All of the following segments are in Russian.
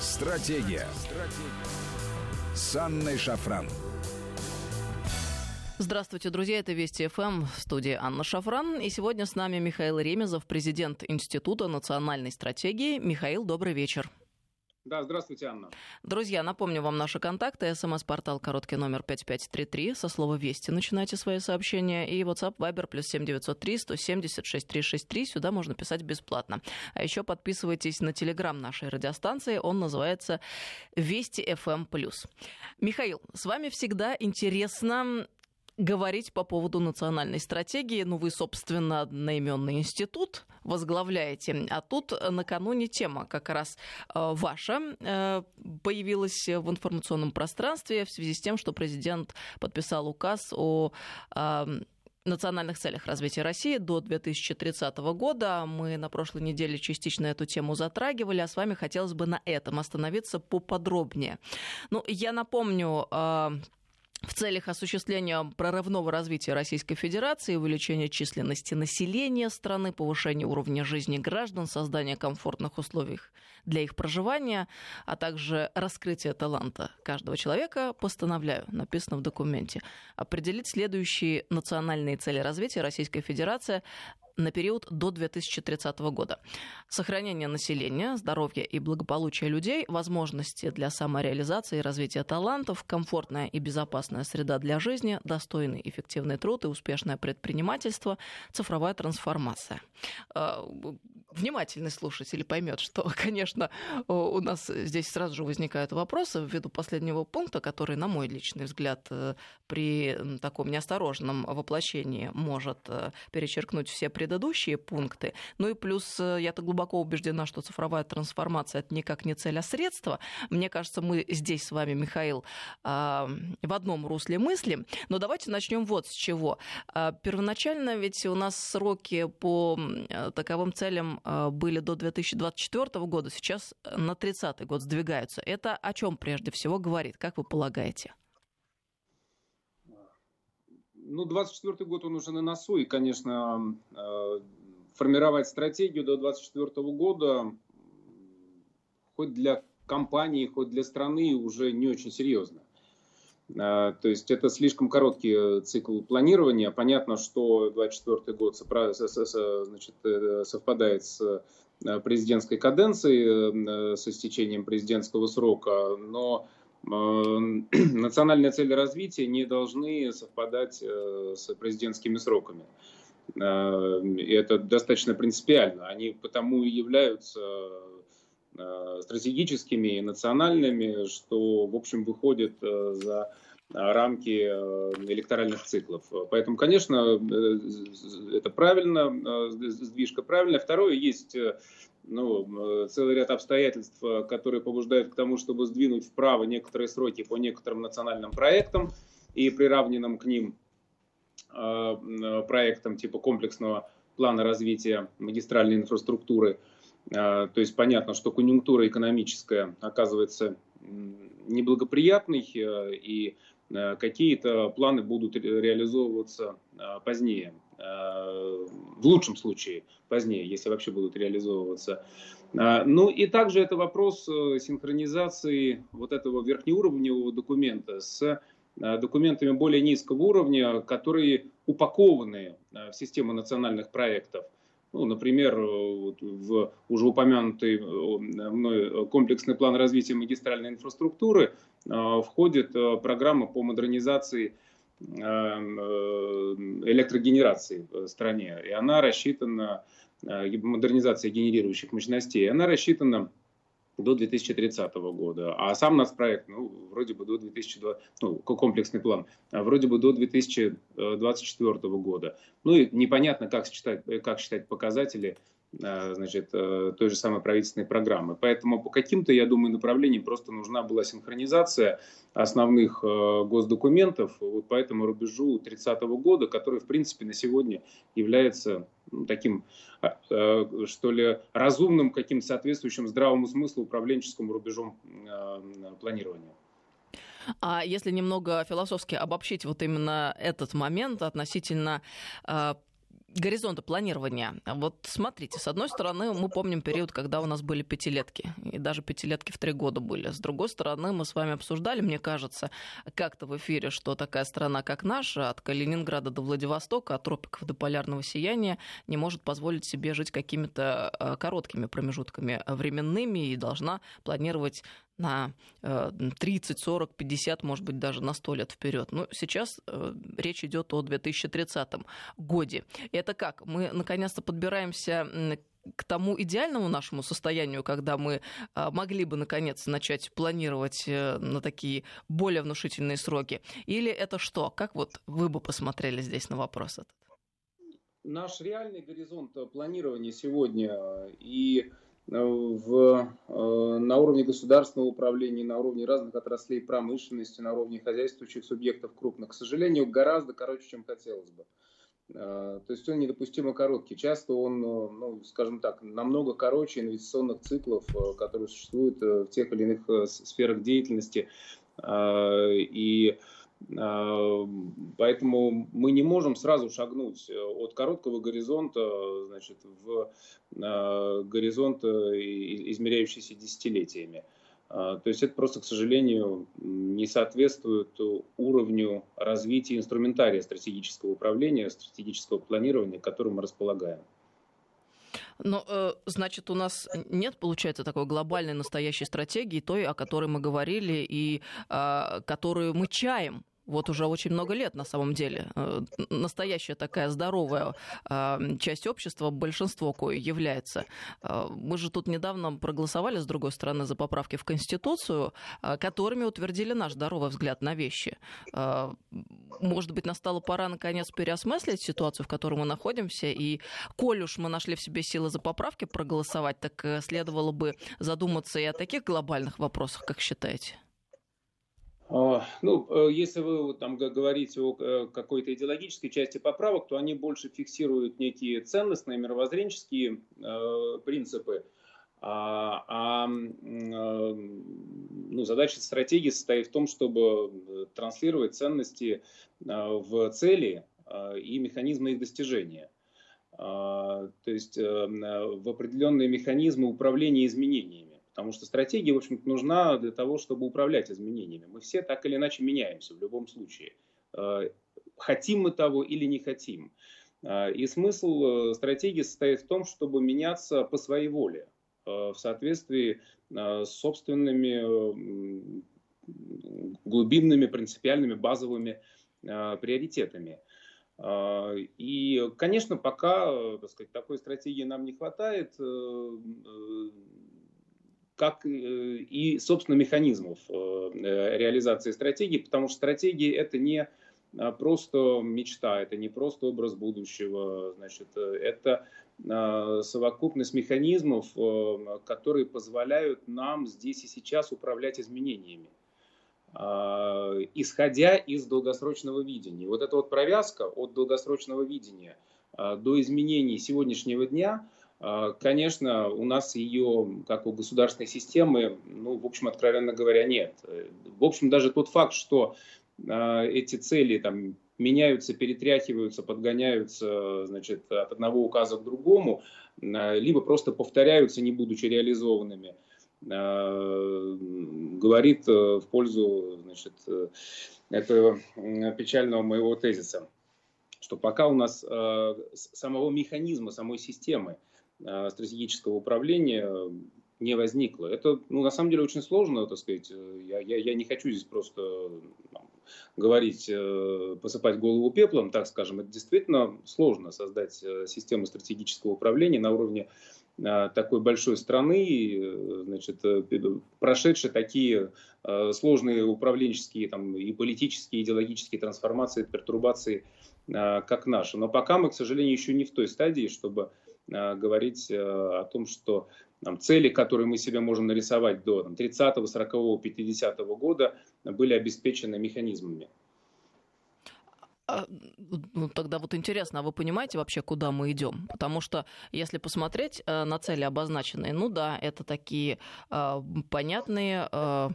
Стратегия. Стратегия. С Анной Шафран. Здравствуйте, друзья. Это Вести ФМ в студии Анна Шафран. И сегодня с нами Михаил Ремезов, президент Института национальной стратегии. Михаил, добрый вечер. Да, здравствуйте, Анна. Друзья, напомню вам наши контакты. СМС-портал короткий номер 5533. Со слова «Вести» начинайте свои сообщения. И WhatsApp Viber плюс 7903 170 6363. Сюда можно писать бесплатно. А еще подписывайтесь на телеграм нашей радиостанции. Он называется «Вести FM+.» Михаил, с вами всегда интересно говорить по поводу национальной стратегии. Ну, вы, собственно, одноименный институт возглавляете. А тут накануне тема как раз э, ваша э, появилась в информационном пространстве в связи с тем, что президент подписал указ о э, национальных целях развития России до 2030 года. Мы на прошлой неделе частично эту тему затрагивали, а с вами хотелось бы на этом остановиться поподробнее. Ну, я напомню, в целях осуществления прорывного развития Российской Федерации, увеличения численности населения страны, повышения уровня жизни граждан, создания комфортных условий для их проживания, а также раскрытия таланта каждого человека, постановляю, написано в документе, определить следующие национальные цели развития Российской Федерации на период до 2030 года. Сохранение населения, здоровья и благополучия людей, возможности для самореализации и развития талантов, комфортная и безопасная среда для жизни, достойный эффективный труд и успешное предпринимательство, цифровая трансформация. А, внимательный слушатель поймет, что, конечно, у нас здесь сразу же возникают вопросы ввиду последнего пункта, который, на мой личный взгляд, э, при таком неосторожном воплощении может э, перечеркнуть все предыдущие пункты. Ну и плюс э, я-то глубоко убеждена, что цифровая трансформация это никак не цель, а средство. Мне кажется, мы здесь с вами, Михаил, а, в одном русле мысли. Но давайте начнем вот с чего. А, первоначально ведь у нас сроки по таковым целям а, были до 2024 года, сейчас на 30 год сдвигаются. Это о чем прежде всего говорит, как вы полагаете? Ну, 24 год он уже на носу, и, конечно, а, формировать стратегию до 24 года хоть для компании, хоть для страны уже не очень серьезно. А, то есть это слишком короткий э, цикл планирования. Понятно, что 2024 год э, совпадает с э, президентской каденцией, с истечением президентского срока, но национальные цели развития не должны совпадать с президентскими сроками. И это достаточно принципиально. Они потому и являются стратегическими и национальными, что, в общем, выходит за рамки э, электоральных циклов. Поэтому, конечно, э, это правильно, э, сдвижка правильная. Второе, есть ну, целый ряд обстоятельств, которые побуждают к тому, чтобы сдвинуть вправо некоторые сроки по некоторым национальным проектам и приравненным к ним проектам типа комплексного плана развития магистральной инфраструктуры. То есть понятно, что конъюнктура экономическая оказывается неблагоприятной, и Э, какие-то планы будут реализовываться э, позднее. Э, в лучшем случае позднее, если вообще будут реализовываться. Ну и также это вопрос синхронизации вот этого верхнеуровневого документа с документами более низкого уровня, которые упакованы в систему национальных проектов – ну, например, в уже упомянутый мной комплексный план развития магистральной инфраструктуры э, входит э, программа по модернизации э, электрогенерации в стране. И она рассчитана, модернизация генерирующих мощностей, она рассчитана до 2030 года. А сам нацпроект, ну, вроде бы до 2020, ну, комплексный план, а вроде бы до 2024 года. Ну и непонятно, как считать, как считать показатели Э, значит, э, той же самой правительственной программы. Поэтому по каким-то, я думаю, направлениям просто нужна была синхронизация основных э, госдокументов вот по этому рубежу 30 -го года, который, в принципе, на сегодня является ну, таким, что ли, разумным, каким-то соответствующим здравому смыслу управленческому рубежом планирования. А если немного философски обобщить вот именно этот момент относительно горизонта планирования. Вот смотрите, с одной стороны, мы помним период, когда у нас были пятилетки, и даже пятилетки в три года были. С другой стороны, мы с вами обсуждали, мне кажется, как-то в эфире, что такая страна, как наша, от Калининграда до Владивостока, от тропиков до полярного сияния, не может позволить себе жить какими-то э, короткими промежутками временными и должна планировать на 30, 40, 50, может быть, даже на 100 лет вперед. Но сейчас э, речь идет о 2030 годе. Это как? Мы наконец-то подбираемся к тому идеальному нашему состоянию, когда мы а, могли бы наконец начать планировать э, на такие более внушительные сроки? Или это что? Как вот вы бы посмотрели здесь на вопрос этот? Наш реальный горизонт планирования сегодня и в, э, на уровне государственного управления, на уровне разных отраслей промышленности, на уровне хозяйствующих субъектов крупных, к сожалению, гораздо короче, чем хотелось бы. Э, то есть он недопустимо короткий. Часто он, э, ну, скажем так, намного короче инвестиционных циклов, которые существуют в тех или иных сферах деятельности. И поэтому мы не можем сразу шагнуть э, от короткого горизонта значит, в а, горизонт, э, измеряющийся десятилетиями. То есть это просто, к сожалению, не соответствует уровню развития инструментария стратегического управления, стратегического планирования, которым мы располагаем. Но, э, значит, у нас нет, получается, такой глобальной настоящей стратегии, той, о которой мы говорили и которую мы чаем вот уже очень много лет на самом деле. Э, настоящая такая здоровая а, часть общества, большинство кое является. А, мы же тут недавно проголосовали, с другой стороны, за поправки в Конституцию, а, которыми утвердили наш здоровый взгляд на вещи. Может быть, настала пора, наконец, переосмыслить ситуацию, в которой мы находимся, и коль уж мы нашли в себе силы за поправки проголосовать, так э, следовало бы задуматься и о таких глобальных вопросах, как считаете? А, ну, э, если вы там говорите о э, какой-то идеологической части поправок, то они больше фиксируют некие ценностные, мировоззренческие э, принципы. А, а ну, задача стратегии состоит в том, чтобы транслировать ценности в цели и механизмы их достижения. То есть в определенные механизмы управления изменениями. Потому что стратегия, в общем-то, нужна для того, чтобы управлять изменениями. Мы все так или иначе меняемся в любом случае. Э, хотим мы того или не хотим. Э, и смысл э, стратегии состоит в том, чтобы меняться по своей воле, в соответствии с собственными глубинными, принципиальными, базовыми приоритетами. И, конечно, пока так сказать, такой стратегии нам не хватает, как и, собственно, механизмов э, реализации стратегии, потому что стратегии это не а, просто мечта, это не просто образ будущего, значит, это а, совокупность механизмов, э, которые позволяют нам здесь и сейчас управлять изменениями, а, исходя из долгосрочного видения. Вот эта вот провязка от долгосрочного видения до изменений сегодняшнего дня – конечно, у нас ее, как у государственной системы, ну, в общем, откровенно говоря, нет. В общем, даже тот факт, что а, эти цели там меняются, перетряхиваются, подгоняются, значит, от одного указа к другому, а, либо просто повторяются, не будучи реализованными, говорит э, в пользу, значит, этого печального моего тезиса, что пока у нас самого механизма, самой системы Э, стратегического управления э, не возникло. Это, ну, на самом деле, очень сложно, так сказать. Э, я, я, я не хочу здесь просто там, говорить, посыпать голову пеплом, так скажем. Это действительно сложно создать систему стратегического управления на уровне такой большой страны, значит, прошедшей такие сложные управленческие там, и политические, идеологические трансформации, пертурбации, как наша. Но пока мы, к сожалению, еще не в той стадии, чтобы Э, говорить э, о том, что там, цели, которые мы себе можем нарисовать до там, 30, 40, 50 года, были обеспечены механизмами. А, ну, тогда вот интересно, а вы понимаете вообще, куда мы идем? Потому что если посмотреть э, на цели обозначенные, ну да, это такие э, понятные, э,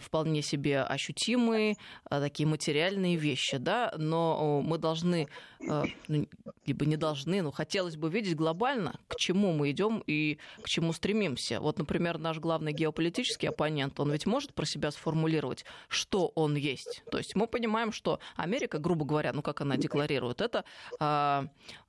вполне себе ощутимые, такие материальные вещи, да, но мы должны, ну, либо не должны, но хотелось бы видеть глобально, к чему мы идем и к чему стремимся. Вот, например, наш главный геополитический оппонент, он ведь может про себя сформулировать, что он есть. То есть мы понимаем, что Америка, грубо говоря, ну как она декларирует, это а,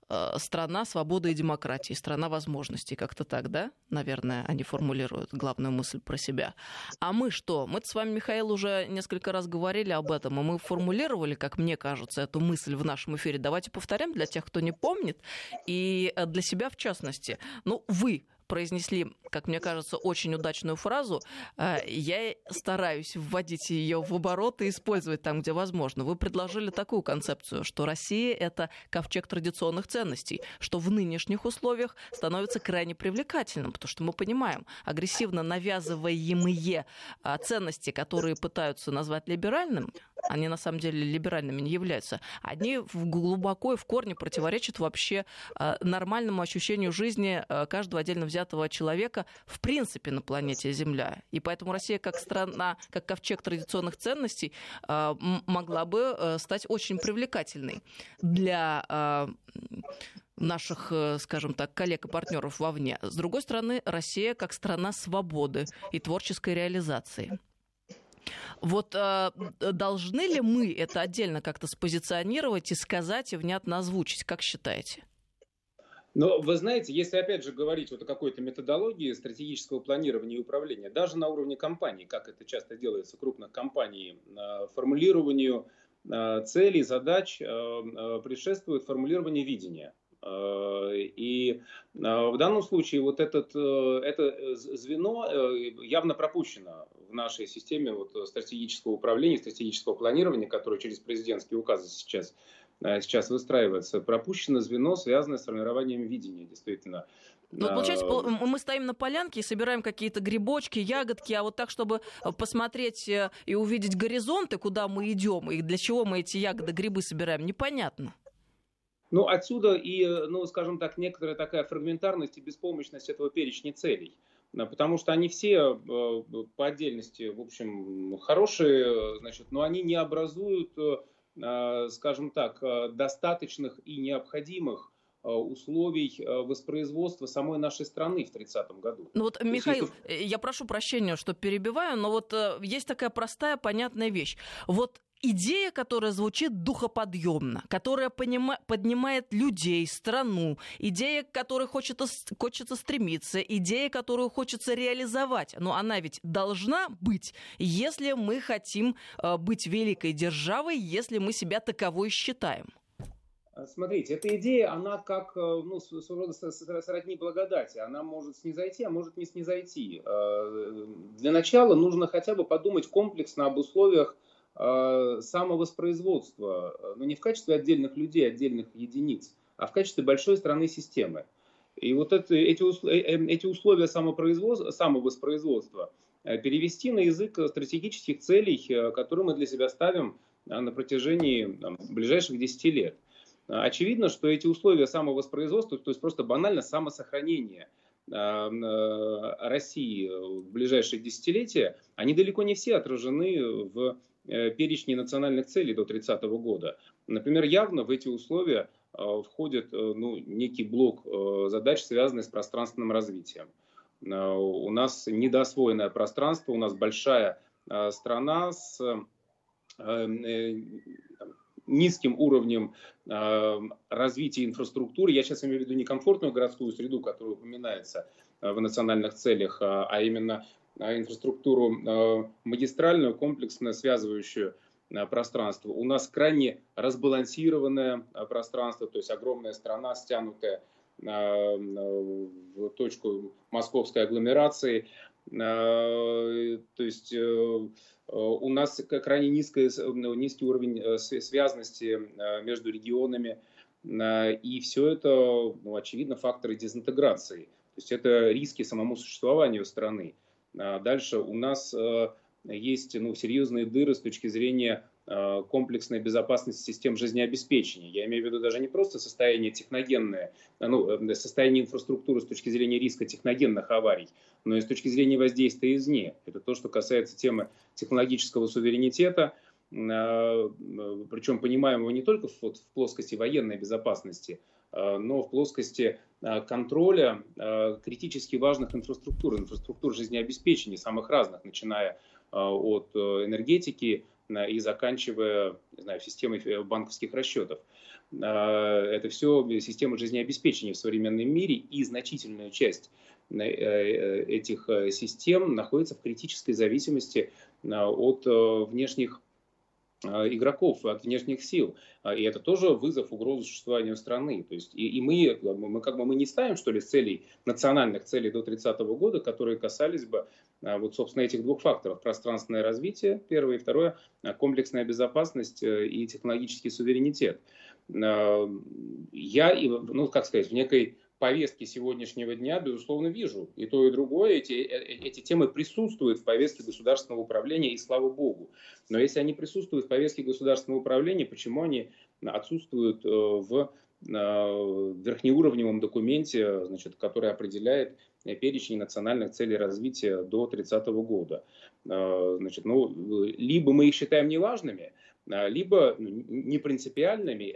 а, страна свободы и демократии, страна возможностей, как-то так, да? Наверное, они формулируют главную мысль про себя. А мы что? Мы с вами, Михаил, уже несколько раз говорили об этом, и мы формулировали, как мне кажется, эту мысль в нашем эфире. Давайте повторим для тех, кто не помнит, и э, для себя в частности. Ну, вы произнесли, как мне кажется, очень удачную фразу. Э, я стараюсь вводить ее в оборот и использовать там, где возможно. Вы предложили такую концепцию, что Россия — это ковчег традиционных ценностей, что в нынешних условиях становится крайне привлекательным, потому что мы понимаем, агрессивно навязываемые а, ценности, которые пытаются назвать либеральным, они на самом деле либеральными не являются, они глубоко и в корне противоречат вообще а, нормальному ощущению жизни каждого отдельно взятого человека в принципе на планете Земля. И поэтому Россия как страна, как ковчег традиционных ценностей а, могла бы э, стать очень привлекательной для наших, э, скажем так, коллег и партнеров вовне. С другой стороны, Россия как страна свободы и творческой реализации. Вот э, должны ли мы это отдельно как-то спозиционировать и сказать, и внятно озвучить? Как считаете? Но вы знаете, если опять же говорить вот о какой-то методологии стратегического планирования и управления, даже на уровне компаний, как это часто делается, крупных компаний, э, формулированию э, целей, задач э, предшествует формулирование видения. И в данном случае вот этот, это звено явно пропущено в нашей системе вот стратегического управления, стратегического планирования, которое через президентские указы сейчас сейчас выстраивается, пропущено звено, связанное с формированием видения, действительно. Ну, получается, мы стоим на полянке и собираем какие-то грибочки, ягодки, а вот так, чтобы э, посмотреть э, и увидеть горизонты, куда мы идем, и для чего мы эти ягоды, грибы собираем, непонятно. Ну, отсюда и, ну, скажем так, некоторая такая фрагментарность и беспомощность этого перечня целей. Потому что они все по отдельности, в общем, хорошие, значит, но они не образуют Э, скажем так, э, достаточных и необходимых э, условий воспроизводства самой нашей страны в 30-м году. Ну вот, Михаил, если... я прошу прощения, что перебиваю, но вот есть такая простая, понятная вещь. Вот идея, которая звучит духоподъемно, которая понима- поднимает людей, страну, идея, к которой хочется, хочется стремиться, идея, которую хочется реализовать. Но она ведь должна быть, если мы хотим э, быть великой державой, если мы себя таковой считаем. Смотрите, эта идея, она как, э, ну, своего рода сродни благодати. Она может снизойти, а может не снизойти. Э, для начала нужно хотя бы подумать комплексно об условиях Э, самовоспроизводства, э, но не в качестве отдельных людей, отдельных единиц, а в качестве большой страны системы. И вот это, эти, э, эти условия самовоспроизводства перевести на язык стратегических целей, которые мы для себя ставим на протяжении там, ближайших 10 лет. Очевидно, что эти условия самовоспроизводства, то есть просто банально самосохранение России в ближайшие десятилетия, они далеко не все отражены в Э, перечни национальных целей до 30 года. Например, явно в эти условия э, входит э, ну, некий блок задач, связанный с пространственным развитием. У нас недоосвоенное пространство, у нас большая страна с низким уровнем развития инфраструктуры. Я сейчас имею в виду не комфортную городскую среду, которая упоминается в национальных целях, а, а именно инфраструктуру э, магистральную, комплексно связывающую э, пространство. У нас крайне разбалансированное э, пространство, то есть огромная страна, стянутая в точку московской агломерации. То есть у нас крайне низкая, низкий уровень связности между регионами. И все это, ну, очевидно, факторы дезинтеграции. То есть это риски самому существованию страны. А дальше у нас э, есть ну, серьезные дыры с точки зрения Э, комплексной безопасности систем жизнеобеспечения. Я имею в виду даже не просто состояние техногенное, а, ну, э, состояние инфраструктуры с точки зрения риска техногенных аварий, но и с точки зрения воздействия извне. Это то, что касается темы технологического суверенитета, причем понимаем его не только в, в плоскости военной безопасности, но в плоскости контроля критически важных инфраструктур, инфраструктур жизнеобеспечения, самых разных, начиная от энергетики, и заканчивая не знаю, системой э, банковских расчетов. Это все система жизнеобеспечения в современном мире, и значительная часть э, э, этих систем находится в критической зависимости от внешних Э, игроков, от внешних сил. А, и это тоже вызов угрозы существованию страны. То есть, и, и мы, мы, как бы мы не ставим, что ли, целей, национальных целей до 30 года, которые касались бы вот, собственно, этих двух факторов. Пространственное развитие, первое, и второе, комплексная безопасность э, и технологический суверенитет. Я, ну, как сказать, в некой повестке сегодняшнего дня, безусловно, вижу. И то, и другое, эти, э, эти темы присутствуют в повестке государственного управления, и слава богу. Но если они присутствуют в повестке государственного управления, почему они отсутствуют э, в э, верхнеуровневом документе, значит, который определяет перечень национальных целей развития до 30 года. Значит, ну, либо мы их считаем неважными, либо ну, непринципиальными,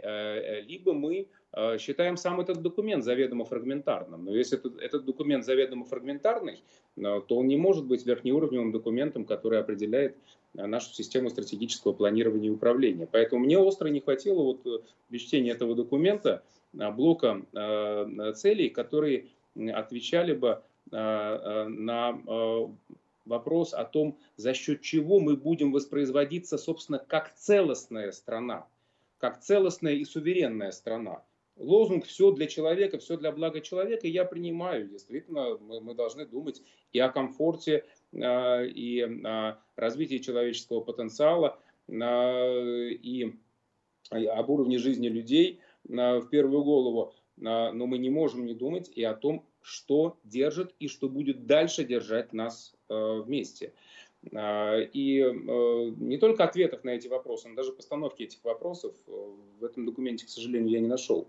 либо мы Э, считаем сам этот документ заведомо фрагментарным. Но если этот, этот документ заведомо фрагментарный, э, то он не может быть верхнеуровневым документом, который определяет э, нашу систему стратегического планирования и управления. Поэтому мне остро не хватило вот при чтении этого документа блока целей, которые отвечали бы на вопрос о том, за счет чего мы будем воспроизводиться, собственно, как целостная страна, как целостная и суверенная страна лозунг «все для человека, все для блага человека» я принимаю. Действительно, мы, мы должны думать и о комфорте, э, и о развитии человеческого потенциала, э, и об уровне жизни людей э, в первую голову. Но мы не можем не думать и о том, что держит и что будет дальше держать нас вместе. И не только ответов на эти вопросы, но даже постановки этих вопросов в этом документе, к сожалению, я не нашел.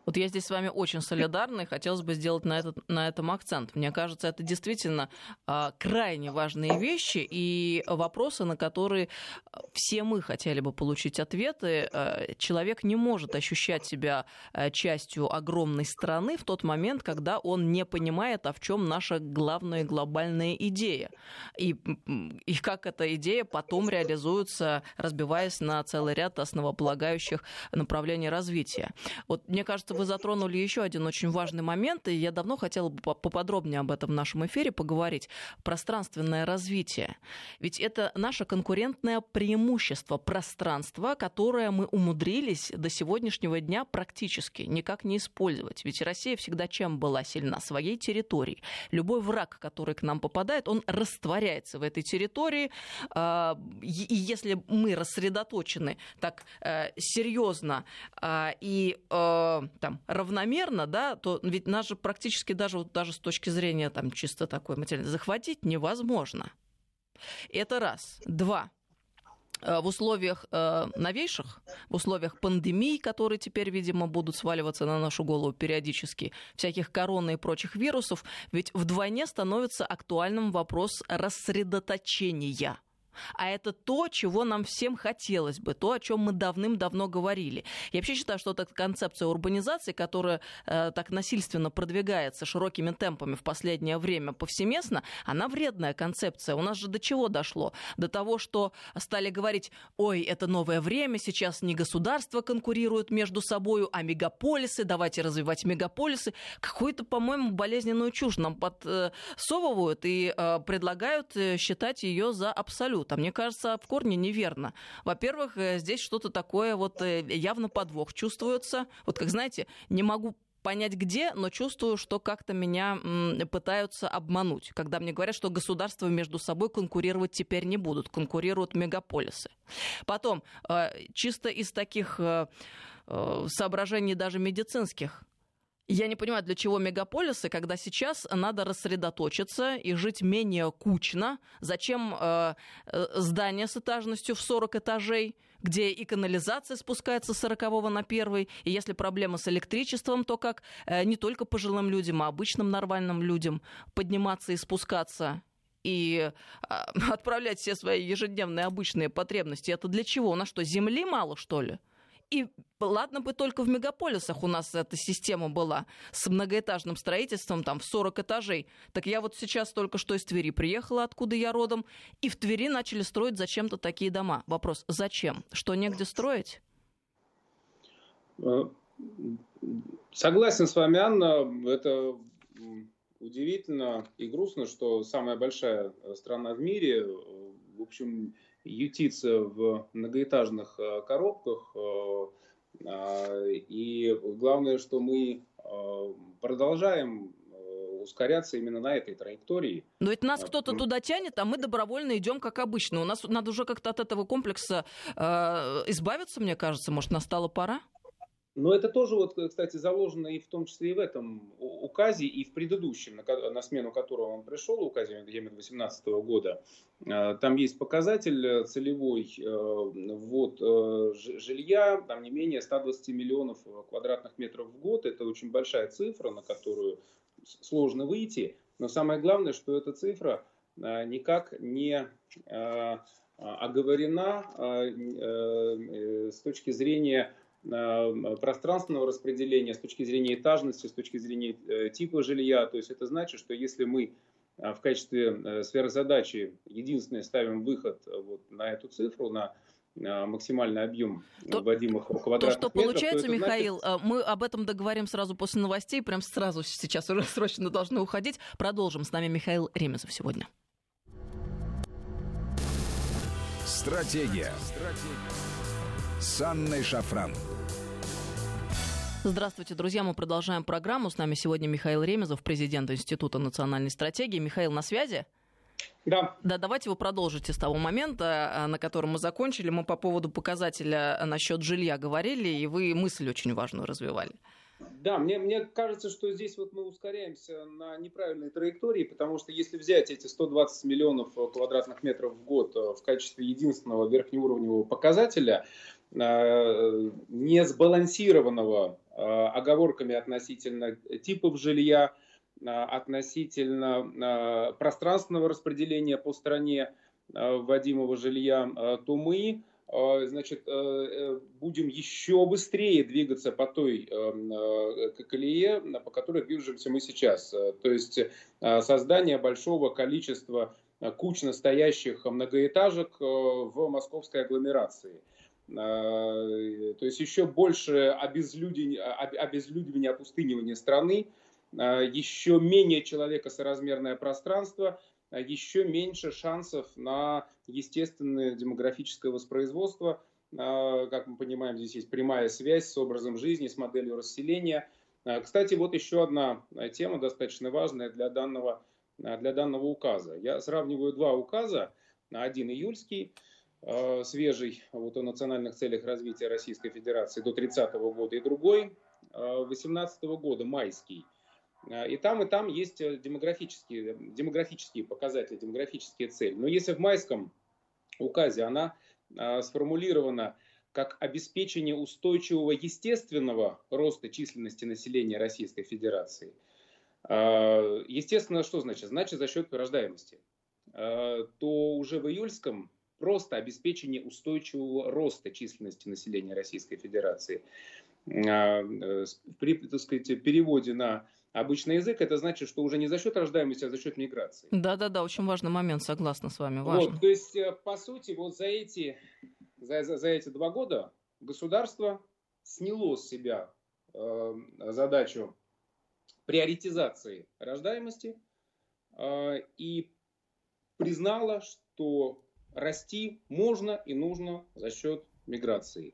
Вот я здесь с вами очень солидарна и хотелось бы сделать на, этот, на этом акцент. Мне кажется, это действительно а, крайне важные вещи и вопросы, на которые все мы хотели бы получить ответы. А, человек не может ощущать себя а, частью огромной страны в тот момент, когда он не понимает, а в чем наша главная глобальная идея. И, и как эта идея потом реализуется, разбиваясь на целый ряд основополагающих направлений развития. Вот мне кажется, вы затронули еще один очень важный момент, и я давно хотела бы поподробнее об этом в нашем эфире поговорить. Пространственное развитие. Ведь это наше конкурентное преимущество, пространство, которое мы умудрились до сегодняшнего дня практически никак не использовать. Ведь Россия всегда чем была сильна? Своей территорией. Любой враг, который к нам попадает, он растворяется в этой территории. А, и если мы рассредоточены так э, серьезно а, и э, там равномерно, да, то ведь нас же практически даже, вот, даже с точки зрения там чисто такой материальной захватить невозможно. Это раз. Два э, в условиях э, новейших, в условиях пандемий, которые теперь, видимо, будут сваливаться на нашу голову периодически, всяких корон и прочих вирусов, ведь вдвойне становится актуальным вопрос рассредоточения а это то, чего нам всем хотелось бы, то, о чем мы давным-давно говорили. Я вообще считаю, что эта концепция урбанизации, которая э, так насильственно продвигается широкими темпами в последнее время повсеместно, она вредная концепция. У нас же до чего дошло? До того, что стали говорить, ой, это новое время, сейчас не государства конкурируют между собой, а мегаполисы, давайте развивать мегаполисы. Какую-то, по-моему, болезненную чушь нам подсовывают и э, предлагают э, считать ее за абсолют абсолют. А мне кажется, в корне неверно. Во-первых, э, здесь что-то такое вот э, явно подвох чувствуется. Вот как знаете, не могу понять где, но чувствую, что как-то меня пытаются обмануть, когда мне говорят, что государства между собой конкурировать теперь не будут, конкурируют мегаполисы. Потом, э, чисто из таких соображений даже медицинских, Я не понимаю, для чего мегаполисы, когда сейчас надо рассредоточиться и жить менее кучно. Зачем э, э здание с этажностью в 40 этажей, где и канализация спускается с 40 на 1, и если проблема с электричеством, то как э, не только пожилым людям, а обычным нормальным людям подниматься и спускаться и э, отправлять все свои ежедневные обычные потребности. Это для чего? У нас что, земли мало, что ли? И ладно бы только в мегаполисах у нас эта система была с многоэтажным строительством, там, в 40 этажей. Так я вот сейчас только что из Твери приехала, откуда я родом, и в Твери начали строить зачем-то такие дома. Вопрос, зачем? Что, негде строить? Э, согласен с вами, Анна. Это удивительно и грустно, что самая большая страна в мире, в общем, ютиться в многоэтажных э, коробках. Э, а, и главное, что мы э, продолжаем ускоряться именно на этой траектории. Но ведь нас кто-то туда тянет, а мы добровольно идем как обычно. У нас надо уже как-то от этого комплекса э, избавиться, мне кажется. Может, настала пора? Но это тоже, вот, кстати, заложено и в том числе и в этом указе, и в предыдущем, на, на смену которого он пришел, указе 2018 года. А, там есть показатель э, целевой э, э, жилья, там не менее 120 миллионов квадратных метров в год. Это очень большая цифра, на которую сложно выйти. Но самое главное, что эта цифра никак не оговорена с точки зрения Э, пространственного распределения, с точки зрения этажности, с точки зрения э, типа жилья. То есть это значит, что если мы э, в качестве сверхзадачи единственное ставим выход вот на эту цифру, на максимальный объем то, вводимых квадратных То, что метров, получается, то Михаил, значит... мы об этом договорим сразу после новостей, прям сразу сейчас уже срочно должны уходить. Продолжим. С нами Михаил Ремезов сегодня. Стратегия. Стратегия с Анной Шафран. Здравствуйте, друзья. Мы продолжаем программу. С нами сегодня Михаил Ремезов, президент Института национальной стратегии. Михаил, на связи? Да. Да, давайте вы продолжите с того момента, э, на котором мы закончили. Мы по поводу показателя насчет жилья говорили, и вы мысль очень важную развивали. Да, мне, мне кажется, что здесь вот мы ускоряемся на неправильной траектории, потому что если взять эти 120 миллионов квадратных метров в год э, в качестве единственного верхнеуровневого показателя, э, не сбалансированного э, оговорками относительно типов жилья, относительно пространственного распределения по стране вводимого жилья, то мы значит, э, э, будем еще быстрее двигаться по той э, колее, по которой движемся мы сейчас. То есть создание большого количества кучно стоящих многоэтажек в московской агломерации. То есть еще больше обезлюдивания, опустынивания страны, еще менее человекосоразмерное пространство – а еще меньше шансов на естественное демографическое воспроизводство. Как мы понимаем, здесь есть прямая связь с образом жизни, с моделью расселения. Кстати, вот еще одна тема достаточно важная для данного, для данного указа. Я сравниваю два указа. Один июльский, свежий вот, о национальных целях развития Российской Федерации до 30 года, и другой 18 года, майский. А, и там, и там есть э, демографические, демографические показатели, демографические цели. Но если в майском указе она а, сформулирована как обеспечение устойчивого естественного роста численности населения Российской Федерации, а, естественно, что значит? Значит, за счет рождаемости. То уже в июльском просто обеспечение устойчивого роста численности населения Российской Федерации. Э, при так сказать, переводе на обычный язык, это значит, что уже не за счет рождаемости, а за счет миграции. Да-да-да, очень важный момент, согласна с вами, важно. Вот, то есть, э, по сути, вот за эти, за, за, за эти два года государство сняло с себя э, задачу приоритизации рождаемости э, и признало, что расти можно и нужно за счет миграции.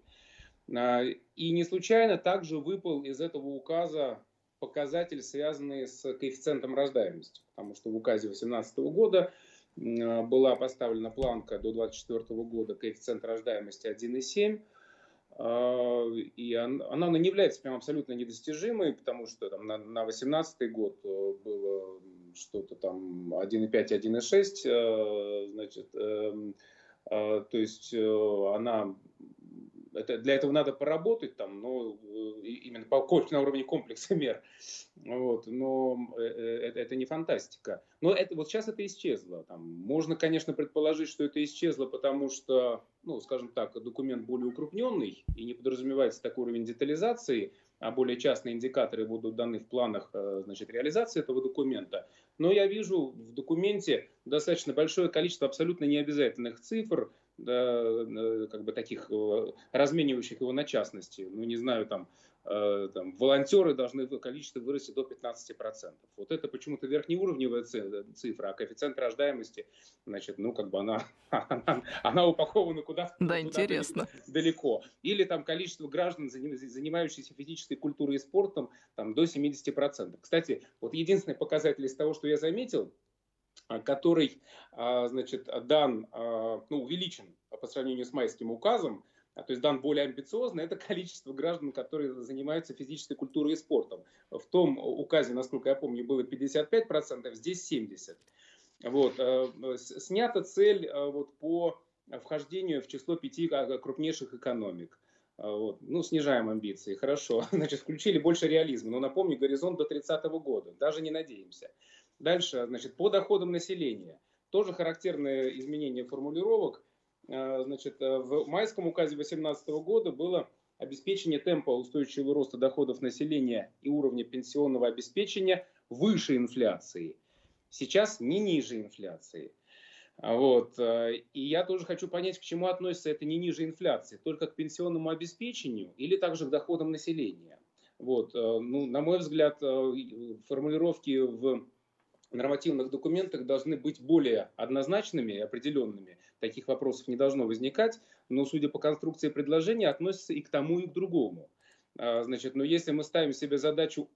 Э, и не случайно также выпал из этого указа показатель, связанный с коэффициентом рождаемости, потому что в указе 2018 года была поставлена планка до 2024 года коэффициент рождаемости 1,7. и она, она не является прям абсолютно недостижимой, потому что там на 2018 год было что-то там 1,5, 1,6, значит, эм, то есть она это, для этого надо поработать там, но э, именно по, на уровне комплекса мер. Вот, но э, э, это, это не фантастика. Но это, вот сейчас это исчезло. Там, можно, конечно, предположить, что это исчезло, потому что, ну, скажем так, документ более укрупненный и не подразумевается такой уровень детализации, а более частные индикаторы будут даны в планах значит, реализации этого документа. Но я вижу в документе достаточно большое количество абсолютно необязательных цифр, да, как бы таких э, разменивающих его на частности. Ну, не знаю, там, э, там волонтеры должны количество вырасти до 15%. Вот это почему-то верхнеуровневая цифра, а коэффициент рождаемости, значит, ну, как бы она, она, она упакована куда-то да, интересно. далеко. Или там количество граждан, занимающихся физической культурой и спортом, там, до 70%. Кстати, вот единственный показатель из того, что я заметил, а, который, а, значит, дан, а, ну, увеличен по сравнению с майским указом, то есть дан более амбициозно, это количество граждан, которые занимаются физической культурой и спортом. В том указе, насколько я помню, было 55%, здесь 70%. Вот. Снята цель вот, по вхождению в число пяти крупнейших экономик. Вот. Ну, снижаем амбиции, хорошо. Значит, включили больше реализма. Но напомню, горизонт до 30 года. Даже не надеемся. Дальше, значит, по доходам населения. Тоже характерное изменение формулировок. А, значит, э, в майском указе 2018 года было обеспечение темпа устойчивого роста доходов населения и уровня пенсионного обеспечения выше инфляции. Сейчас не ниже инфляции. Вот. Э, и я тоже хочу понять, к чему относится это не ниже инфляции, только к пенсионному обеспечению или также к доходам населения. Вот. Э, ну, на мой взгляд, формулировки в нормативных документах должны быть более однозначными и определенными. Таких вопросов не должно возникать, но, судя по конструкции предложения, относятся и к тому, и к другому. А, значит, но если мы ставим себе задачу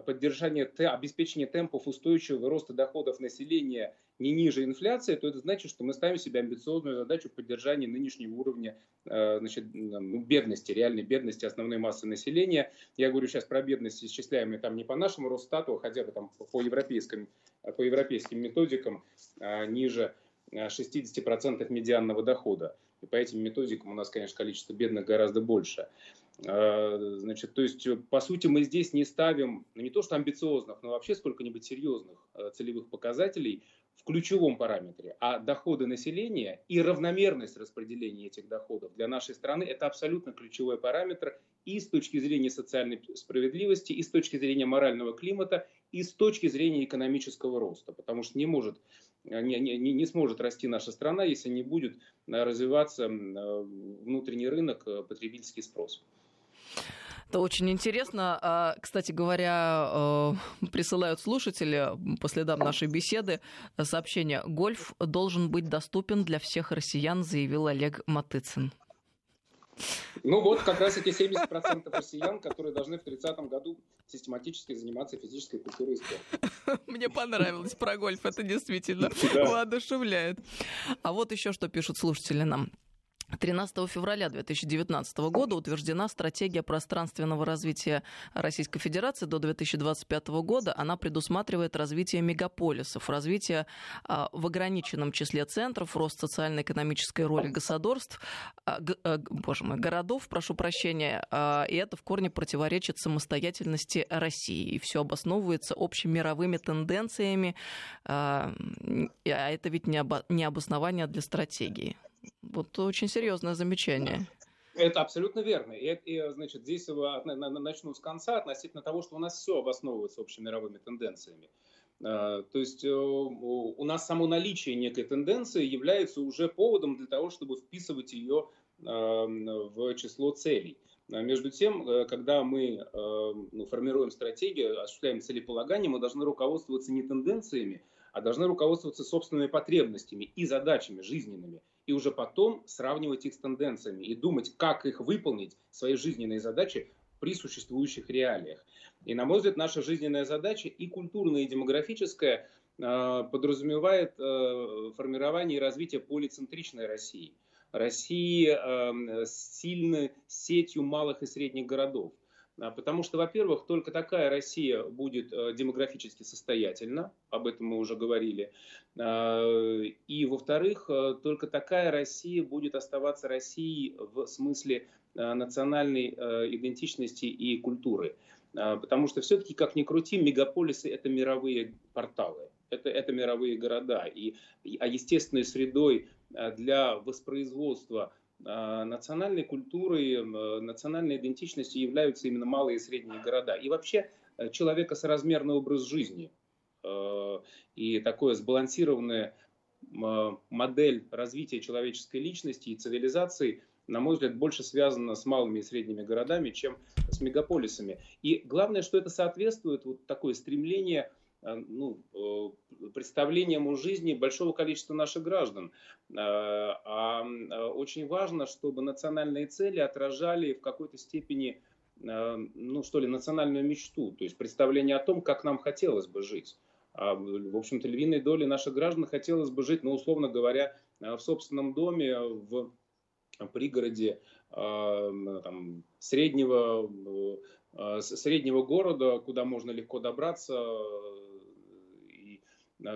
поддержания, обеспечения темпов устойчивого роста доходов населения не ниже инфляции, то это значит, что мы ставим себе амбициозную задачу поддержания нынешнего уровня э, значит, ну, бедности, реальной бедности основной массы населения. Я говорю сейчас про бедность, исчисляемые там не по нашему Росстату, а хотя бы там по европейским, по европейским методикам ниже 60% медианного дохода. И по этим методикам у нас, конечно, количество бедных гораздо больше. А, значит, то есть, по сути, мы здесь не ставим, ну, не то что амбициозных, но вообще сколько-нибудь серьезных э, целевых показателей в ключевом параметре. А доходы населения и равномерность распределения этих доходов для нашей страны – это абсолютно ключевой параметр и с точки зрения социальной справедливости, и с точки зрения морального климата, и с точки зрения экономического роста. Потому что не может не, не, не сможет расти наша страна, если не будет э, развиваться э, внутренний рынок, потребительский спрос. Это очень интересно. А, кстати говоря, э, присылают слушатели по следам нашей беседы сообщение «Гольф должен быть доступен для всех россиян», заявил Олег Матыцин. Ну вот как раз эти 70% россиян, которые должны в 30-м году систематически заниматься физической культурой и спортом. Мне понравилось про гольф, это действительно воодушевляет. А вот еще что пишут слушатели нам. 13 февраля 2019 года утверждена стратегия пространственного развития Российской Федерации до 2025 года. Она предусматривает развитие мегаполисов, развитие а, в ограниченном числе центров, рост социально-экономической роли государств, а, а, боже мой, городов, прошу прощения, и это в корне противоречит самостоятельности России. И все обосновывается общемировыми тенденциями, а, это ведь не обоснование для стратегии. Вот очень серьезное замечание. Это абсолютно верно. И, и значит, здесь начну с конца относительно того, что у нас все обосновывается общемировыми тенденциями. А, то есть э, у нас само наличие некой тенденции является уже поводом для того, чтобы вписывать ее а, в число целей. А между тем, э, когда мы ну, формируем стратегию, осуществляем целеполагание, мы должны руководствоваться не тенденциями, а должны руководствоваться собственными потребностями и задачами жизненными – и уже потом сравнивать их с тенденциями и думать, как их выполнить, свои жизненные задачи при существующих реалиях. И, на мой взгляд, наша жизненная задача и культурная, и демографическая э, подразумевает э, формирование и развитие полицентричной России. России э, с сильной сетью малых и средних городов. А, потому что, во-первых, только такая Россия будет э, демографически состоятельна, об этом мы уже говорили. А, и, во-вторых, э, только такая Россия будет оставаться Россией в смысле э, национальной идентичности и культуры. А, потому что все-таки, как ни крути, мегаполисы – это мировые порталы, это, это мировые города. И, а естественной средой для воспроизводства национальной культурой, национальной идентичностью являются именно малые и средние города. И вообще э, человекосоразмерный образ жизни э, и такое сбалансированная модель развития человеческой личности и цивилизации, на мой взгляд, больше связана с малыми и средними городами, чем с мегаполисами. И главное, что это соответствует вот такое стремление – Э, ну, э, представлением о жизни большого количества наших граждан. Э, а очень важно, чтобы национальные цели отражали в какой-то степени ну, что ли, национальную мечту, то есть представление о том, как нам хотелось бы жить. А, в общем-то, львиной доли наших граждан хотелось бы жить, ну, условно говоря, в собственном доме, в пригороде там, среднего, среднего города, куда можно легко добраться, Э,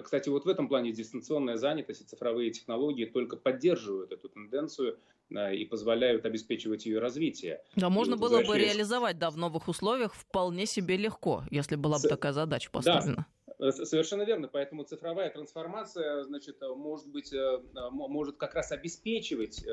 кстати, вот в этом плане дистанционная занятость и цифровые технологии только поддерживают эту тенденцию э, и позволяют обеспечивать ее развитие. Да, можно вот, было бы реализовать да, в новых условиях вполне себе легко, если была бы такая задача поставлена. Да. Э, совершенно верно. Поэтому цифровая трансформация, значит, может быть, может как раз обеспечивать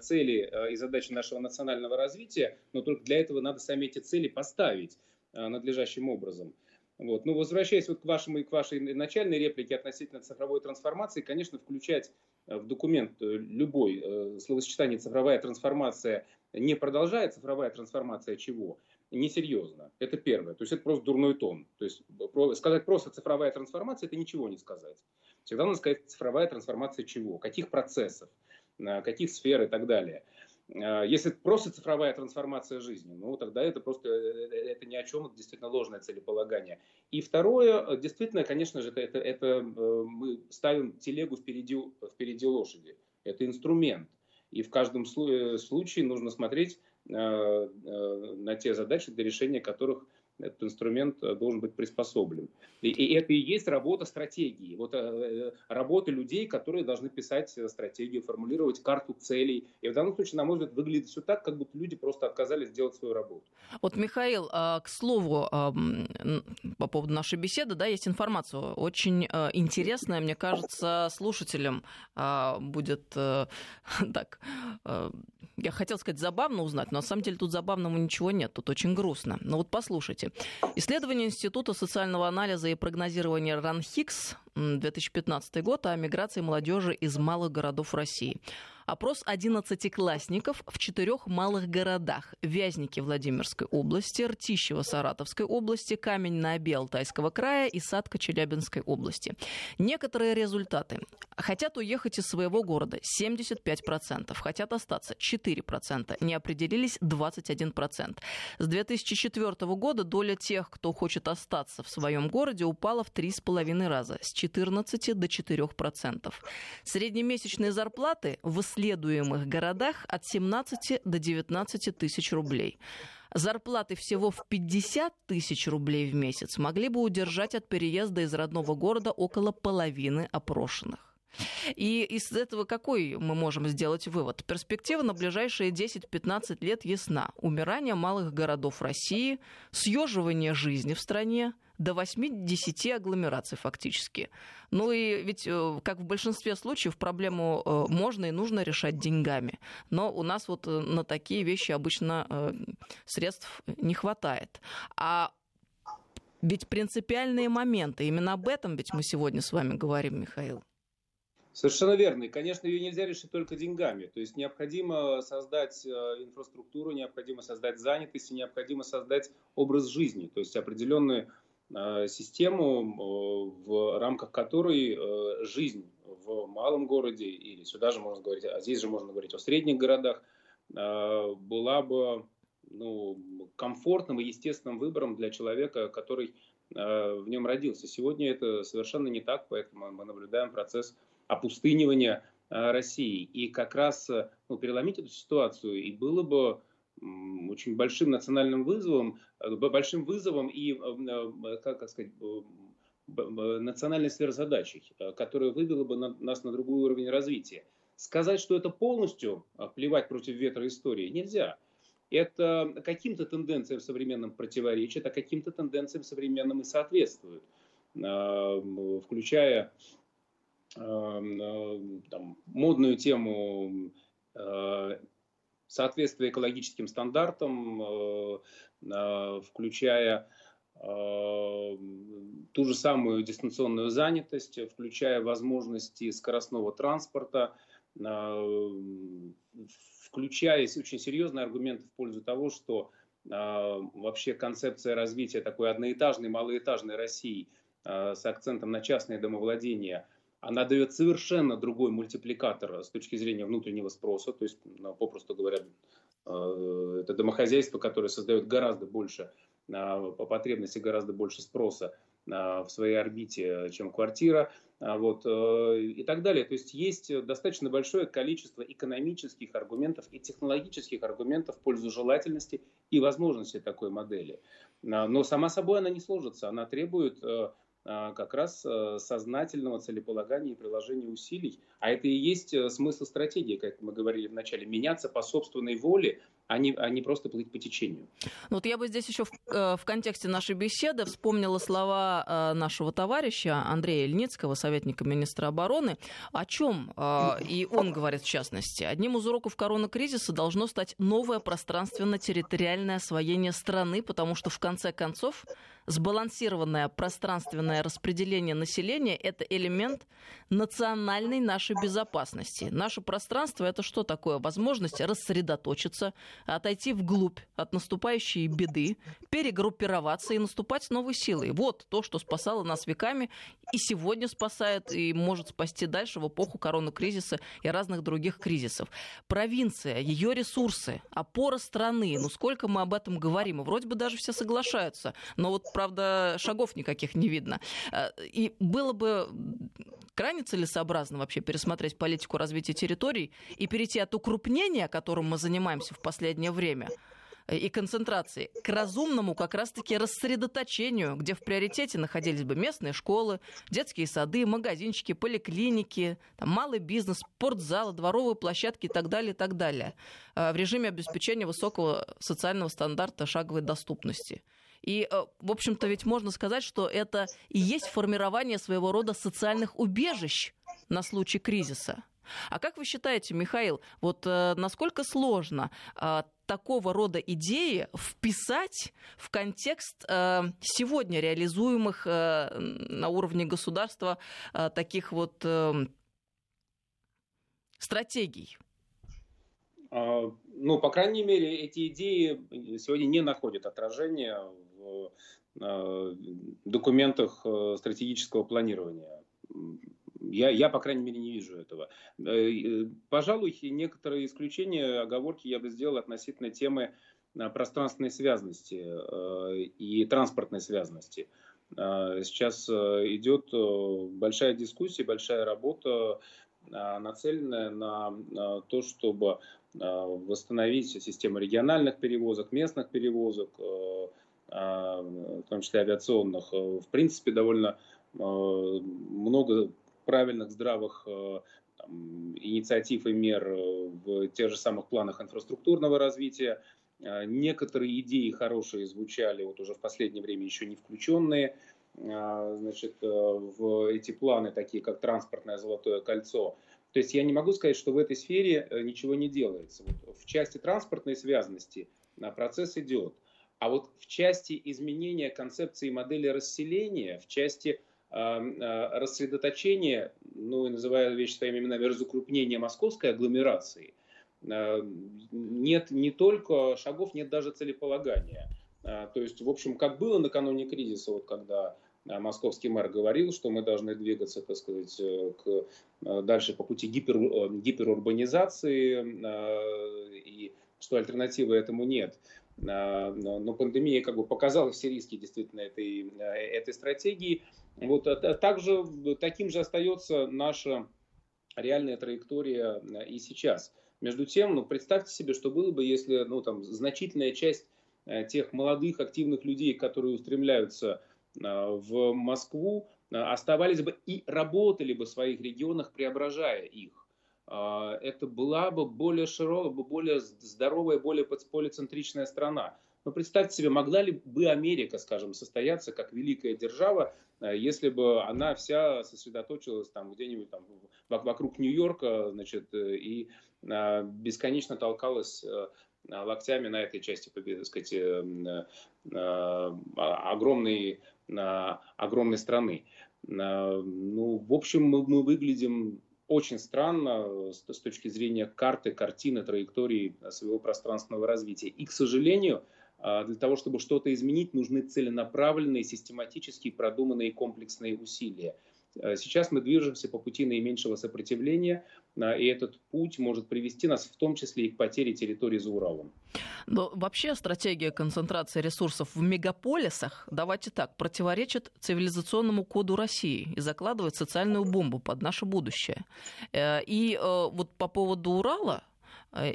цели и задачи нашего национального развития, но только для этого надо сами эти цели поставить надлежащим образом. Вот. Ну, возвращаясь вот к, вашему, к вашей начальной реплике относительно цифровой трансформации, конечно, включать э, в документ э, любой э, словосочетание «цифровая трансформация» не продолжает цифровая трансформация чего? Несерьезно. Это первое. То есть это просто дурной тон. То есть сказать просто цифровая трансформация – это ничего не сказать. Всегда надо сказать цифровая трансформация чего? Каких процессов? Каких сфер и так далее. А, если просто цифровая трансформация жизни, ну тогда это просто э, э, это ни о чем, это действительно ложное целеполагание. И второе, э, действительно, конечно же, это, это, это мы ставим телегу впереди, впереди лошади. Это инструмент. И в каждом случае нужно смотреть на те задачи, для решения которых этот инструмент э, должен быть приспособлен. И, и это и есть работа стратегии. Вот э, э работа людей, которые должны писать э, стратегию, формулировать карту целей. И в данном случае, на мой взгляд, выглядит все так, как будто люди просто отказались делать свою работу. Вот, Михаил, к слову, по поводу нашей беседы, да, есть информация очень интересная, мне кажется, слушателям будет так, я хотел сказать забавно узнать, но на самом деле тут забавного ничего нет, тут очень грустно. Но вот послушайте, Исследование Института социального анализа и прогнозирования РАНХИКС 2015 год о миграции молодежи из малых городов России. Опрос 11-классников в четырех малых городах. Вязники Владимирской области, Ртищево Саратовской области, Камень на Оби Алтайского края и Садка Челябинской области. Некоторые результаты. Хотят уехать из своего города 75%, хотят остаться 4%, не определились 21%. С 2004 года доля тех, кто хочет остаться в своем городе, упала в 3,5 раза, с 14 до 4%. Среднемесячные зарплаты в исследуемых городах от 17 до 19 тысяч рублей. Зарплаты всего в 50 тысяч рублей в месяц могли бы удержать от переезда из родного города около половины опрошенных. И из этого какой мы можем сделать вывод? Перспектива на ближайшие 10-15 лет ясна. Умирание малых городов России, съеживание жизни в стране, до 8-10 агломераций фактически. Ну и ведь, э, как в большинстве случаев, проблему э, можно и нужно решать деньгами. Но у нас вот э, на такие вещи обычно средств не хватает. А ведь принципиальные моменты, именно об этом ведь мы сегодня с вами говорим, Михаил. Совершенно верно. И, конечно, ее нельзя решить только деньгами. То есть необходимо создать инфраструктуру, необходимо создать занятость, необходимо создать образ жизни. То есть определенную Э, систему, э, в рамках которой э, жизнь в малом городе, или сюда же можно говорить, а здесь же можно говорить о средних городах, была бы ну, комфортным и естественным выбором для человека, который в нем родился. Сегодня это совершенно не так, поэтому мы наблюдаем процесс опустынивания России. И как раз ну, переломить эту ситуацию и было бы очень большим национальным вызовом, большим вызовом и, как, как сказать, национальной сверхзадачей, которая вывела бы нас на другой уровень развития. Сказать, что это полностью плевать против ветра истории, нельзя это каким-то тенденциям современным противоречит, а каким-то тенденциям современным и соответствует, а, включая а, а, там, модную тему соответствия экологическим стандартам, включая ту же самую дистанционную занятость, включая возможности скоростного транспорта, включая очень серьезные аргументы в пользу того, что э, вообще концепция развития такой одноэтажной, малоэтажной России э, с акцентом на частное домовладение, она дает совершенно другой мультипликатор с точки зрения внутреннего спроса, то есть, ну, попросту говоря, э, это домохозяйство, которое создает гораздо больше по потребности гораздо больше спроса в своей орбите, чем квартира. А, вот, э, и так далее. То есть есть достаточно большое количество экономических аргументов и технологических аргументов в пользу желательности и возможности такой модели. Но сама собой она не сложится, она требует э, как раз э, сознательного целеполагания и приложения усилий. А это и есть смысл стратегии, как мы говорили вначале, меняться по собственной воле, а не, а не просто плыть по течению. Ну, вот я бы здесь еще в, э, в контексте нашей беседы вспомнила слова э, нашего товарища Андрея Ильницкого, советника министра обороны, о чем, э, и он говорит в частности, одним из уроков коронакризиса должно стать новое пространственно-территориальное освоение страны, потому что в конце концов сбалансированное пространственное распределение населения – это элемент национальной нашей безопасности. Наше пространство – это что такое? Возможность рассредоточиться, отойти вглубь от наступающей беды, перегруппироваться и наступать с новой силой. Вот то, что спасало нас веками и сегодня спасает, и может спасти дальше в эпоху коронакризиса и разных других кризисов. Провинция, ее ресурсы, опора страны, ну сколько мы об этом говорим, и вроде бы даже все соглашаются, но вот, правда, шагов никаких не видно. Э, и было бы крайне целесообразно вообще пересмотреть политику развития территорий и перейти от укрупнения, которым мы занимаемся в последнее время, э, и концентрации к разумному как раз-таки рассредоточению, где в приоритете находились бы местные школы, детские сады, магазинчики, поликлиники, там, малый бизнес, спортзалы, дворовые площадки и так далее, и так далее, э, в режиме обеспечения высокого социального стандарта шаговой доступности. И, э, в общем-то, ведь можно сказать, что это и есть формирование своего рода социальных убежищ на случай кризиса. А как вы считаете, Михаил, вот э, насколько сложно э, такого рода идеи вписать в контекст э, сегодня реализуемых э, на уровне государства э, таких вот э, стратегий? А, ну, по крайней мере, эти идеи сегодня не находят отражения э, документах э, стратегического планирования. Я, я, по крайней мере, не вижу этого. Э, пожалуй, некоторые исключения, оговорки я бы сделал относительно темы пространственной связности и транспортной связности. Сейчас идет большая дискуссия, большая работа, нацеленная на то, чтобы восстановить систему региональных перевозок, местных перевозок, в том числе авиационных. В принципе, довольно много правильных, здравых э, там, инициатив и мер э, в тех же самых планах инфраструктурного развития. Э, некоторые идеи хорошие звучали вот уже в последнее время еще не включенные значит, в эти планы, такие как транспортное золотое кольцо. То есть я не могу сказать, что в этой сфере ничего не делается. Вот в части транспортной связанности процесс идет. А вот в части изменения концепции модели расселения, в части а, рассредоточение, ну и называя вещи своими именами, разукрупнение московской агломерации, а, нет не только шагов, нет даже целеполагания. А, то есть, в общем, как было накануне кризиса, вот когда московский мэр говорил, что мы должны двигаться, так сказать, э, к, дальше по пути гипер, э, гиперурбанизации, и что альтернативы этому нет. Но пандемия как бы показала все риски действительно этой, этой стратегии. Вот, а также таким же остается наша реальная траектория и сейчас. Между тем, ну, представьте себе, что было бы, если ну, там, значительная часть тех молодых активных людей, которые устремляются в Москву, оставались бы и работали бы в своих регионах, преображая их. Это была бы более широкая, более здоровая, более полицентричная страна. Но представьте себе, могла ли бы Америка, скажем, состояться как великая держава, э, если бы она вся сосредоточилась там где-нибудь там вокруг Нью-Йорка, значит, э, и э, бесконечно толкалась локтями на этой части, так сказать, огромной, огромной страны. Ну, в общем, мы, мы выглядим очень странно с, с точки зрения карты, картины, траектории своего пространственного развития. И, к сожалению, а, для того, чтобы что-то изменить, нужны целенаправленные, систематические, продуманные комплексные усилия. Сейчас мы движемся по пути наименьшего сопротивления, и этот путь может привести нас в том числе и к потере территории за Уралом. Но вообще стратегия концентрации ресурсов в мегаполисах, давайте так, противоречит цивилизационному коду России и закладывает социальную бомбу под наше будущее. Э, и э, вот по поводу Урала,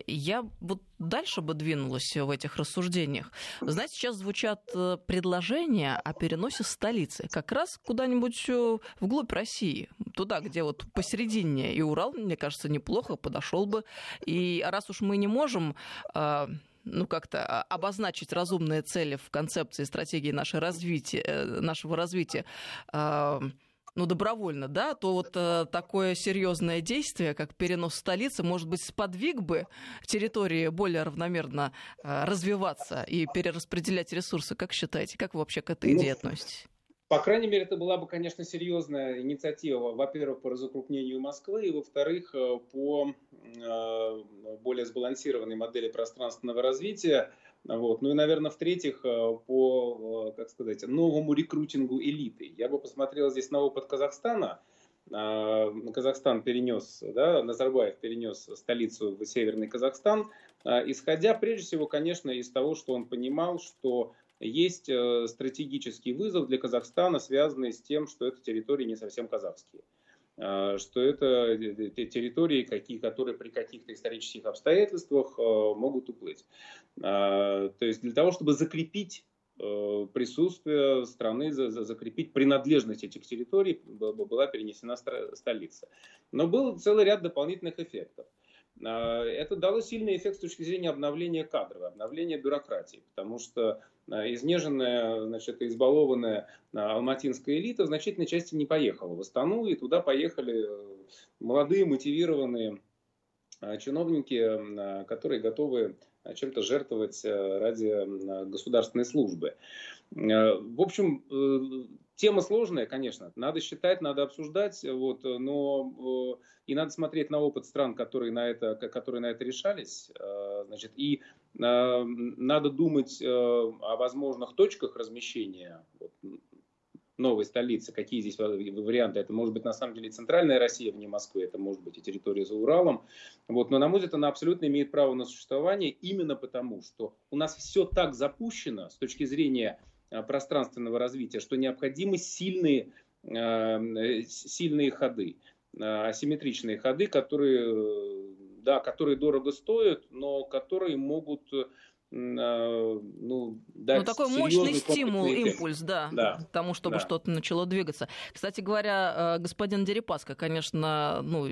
я вот дальше бы двинулась в этих рассуждениях. Знаете, сейчас звучат э, предложения о переносе столицы как раз куда-нибудь э, вглубь России, туда, где вот посередине. И Урал, мне кажется, неплохо подошел бы. И раз уж мы не можем ну, как-то обозначить разумные цели в концепции стратегии нашего развития, нашего развития ну, добровольно, да, то вот э, такое серьезное действие, как перенос столицы, может быть, сподвиг бы территории более равномерно э, развиваться и перераспределять ресурсы. Как считаете, как вы вообще к этой ну, идее относитесь? По крайней мере, это была бы, конечно, серьезная инициатива, во-первых, по разукрупнению Москвы, и, во-вторых, э, по э, более сбалансированной модели пространственного развития. Вот. Ну и, наверное, в-третьих, э, по, как сказать, новому рекрутингу элиты. Я бы посмотрел здесь на опыт Казахстана. Казахстан перенес, да, Назарбаев перенес столицу в Северный Казахстан, исходя прежде всего, конечно, из того, что он понимал, что есть э, стратегический вызов для Казахстана, связанный с тем, что это территории не совсем казахские что это э, территории, какие, которые при каких-то исторических обстоятельствах э, могут уплыть. То есть для того, чтобы закрепить присутствие страны, закрепить принадлежность этих территорий, была перенесена столица. Но был целый ряд дополнительных эффектов. А, это дало сильный эффект с точки зрения обновления кадров, обновления бюрократии, потому что а, изнеженная, значит, избалованная а, алматинская элита в значительной части не поехала в Астану, и туда поехали э, молодые, мотивированные чиновники, которые готовы чем-то жертвовать э, ради государственной службы. В общем, э, Тема сложная, конечно. Надо считать, надо обсуждать, вот, но э, и надо смотреть на опыт стран, которые на это, которые на это решались. Э, значит, и э, надо думать о возможных точках размещения вот, новой столицы, какие здесь варианты. Это может быть на самом деле центральная Россия вне Москвы, это может быть и территория за Уралом. Вот. Но, на мой взгляд, она абсолютно имеет право на существование именно потому, что у нас все так запущено с точки зрения Э, пространственного развития, что необходимы сильные, э, сильные ходы, э, асимметричные ходы, которые, да, которые дорого стоят, но которые могут ну, дать ну, такой мощный стимул, импульс, да, да, тому, чтобы да. что-то начало двигаться. Кстати говоря, э, господин Дерипаска, конечно, ну,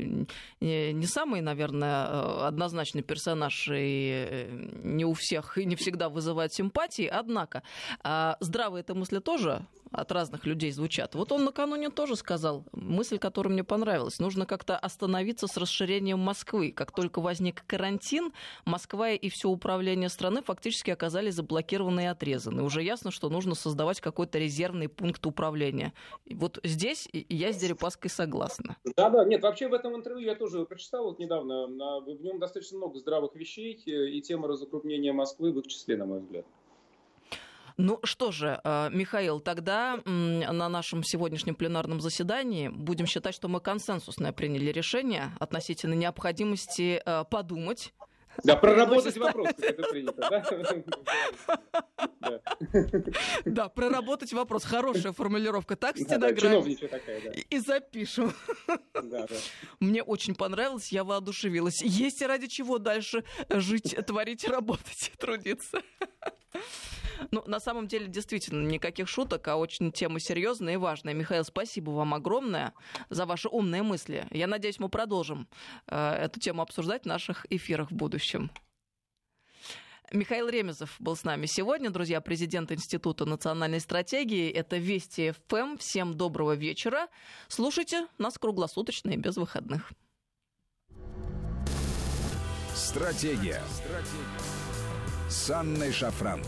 не самый, наверное, э, однозначный персонаж и э, не у всех и не всегда вызывает симпатии, однако а, здравые это мысли тоже от разных людей звучат. Вот он накануне тоже сказал мысль, которая мне понравилась. Нужно как-то остановиться с расширением Москвы. Как только возник карантин, Москва и все управление страны фактически оказались заблокированы и отрезаны. Уже ясно, что нужно создавать какой-то резервный пункт управления. И вот здесь я с Дерипаской согласна. Да, да, нет, вообще в этом интервью я тоже прочитал вот недавно. В нем достаточно много здравых вещей, э, и тема разукрупнения Москвы в их числе, на мой взгляд. Ну что же, э, Михаил, тогда на нашем сегодняшнем пленарном заседании будем считать, что мы консенсусное приняли решение относительно необходимости э, подумать Да, проработать вопрос, это принято, да? Да, проработать вопрос. Хорошая формулировка. Так, да. И запишем. Мне очень понравилось, я воодушевилась. Есть ради чего дальше жить, творить, работать, трудиться. Ну, на самом деле, действительно, никаких шуток, а очень тема серьезная и важная. Михаил, спасибо вам огромное за ваши умные мысли. Я надеюсь, мы продолжим э, эту тему обсуждать в наших эфирах в будущем. Михаил Ремезов был с нами сегодня, друзья, президент Института национальной стратегии. Это Вести ФМ. Всем доброго вечера. Слушайте нас круглосуточно и без выходных. Стратегия. Стратегия. С Анной Шафран.